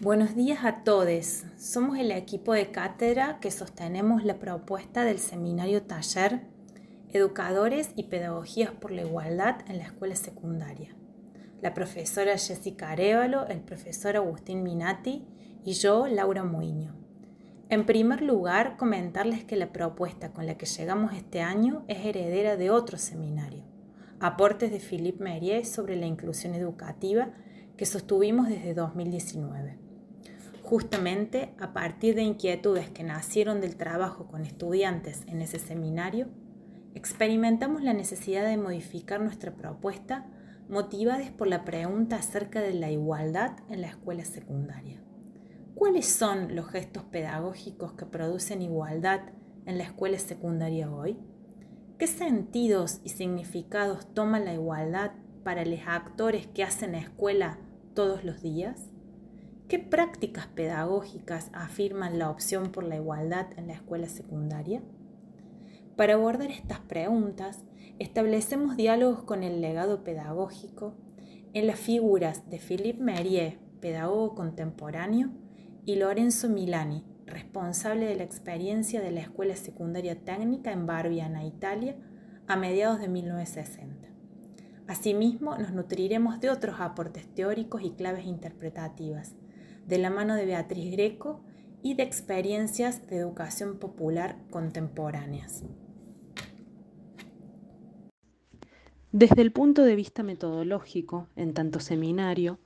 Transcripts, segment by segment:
Buenos días a todos. Somos el equipo de cátedra que sostenemos la propuesta del seminario taller Educadores y Pedagogías por la Igualdad en la Escuela Secundaria. La profesora Jessica Arevalo, el profesor Agustín Minati y yo, Laura Muiño. En primer lugar, comentarles que la propuesta con la que llegamos este año es heredera de otro seminario, Aportes de Philippe Merier sobre la inclusión educativa, que sostuvimos desde 2019. Justamente a partir de inquietudes que nacieron del trabajo con estudiantes en ese seminario, experimentamos la necesidad de modificar nuestra propuesta motivadas por la pregunta acerca de la igualdad en la escuela secundaria. ¿Cuáles son los gestos pedagógicos que producen igualdad en la escuela secundaria hoy? ¿Qué sentidos y significados toma la igualdad para los actores que hacen escuela todos los días? ¿Qué prácticas pedagógicas afirman la opción por la igualdad en la escuela secundaria? Para abordar estas preguntas, establecemos diálogos con el legado pedagógico en las figuras de Philippe Merier, pedagogo contemporáneo, y Lorenzo Milani, responsable de la experiencia de la Escuela Secundaria Técnica en Barbiana, Italia, a mediados de 1960. Asimismo, nos nutriremos de otros aportes teóricos y claves interpretativas, de la mano de Beatriz Greco y de experiencias de educación popular contemporáneas. Desde el punto de vista metodológico, en tanto seminario,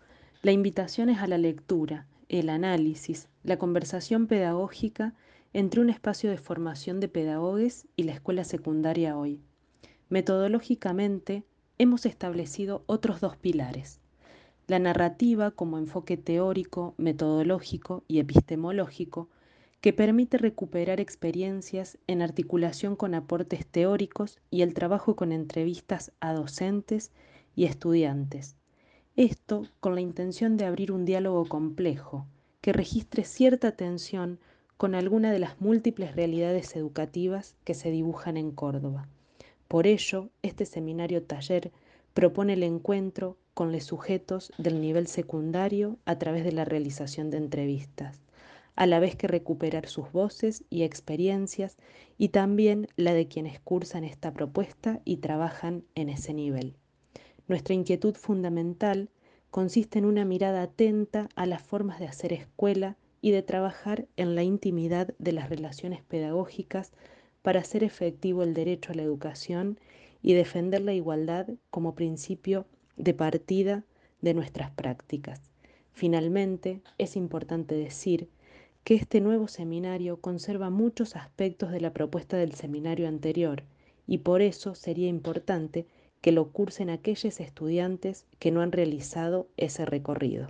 la invitación es a la lectura, el análisis, la conversación pedagógica entre un espacio de formación de pedagogos y la escuela secundaria hoy. Metodológicamente, hemos establecido otros dos pilares la narrativa como enfoque teórico, metodológico y epistemológico que permite recuperar experiencias en articulación con aportes teóricos y el trabajo con entrevistas a docentes y estudiantes. Esto con la intención de abrir un diálogo complejo que registre cierta tensión con alguna de las múltiples realidades educativas que se dibujan en Córdoba. Por ello, este seminario taller propone el encuentro con los sujetos del nivel secundario a través de la realización de entrevistas, a la vez que recuperar sus voces y experiencias y también la de quienes cursan esta propuesta y trabajan en ese nivel. Nuestra inquietud fundamental consiste en una mirada atenta a las formas de hacer escuela y de trabajar en la intimidad de las relaciones pedagógicas para hacer efectivo el derecho a la educación y defender la igualdad como principio de partida de nuestras prácticas. Finalmente, es importante decir que este nuevo seminario conserva muchos aspectos de la propuesta del seminario anterior y por eso sería importante que lo cursen aquellos estudiantes que no han realizado ese recorrido.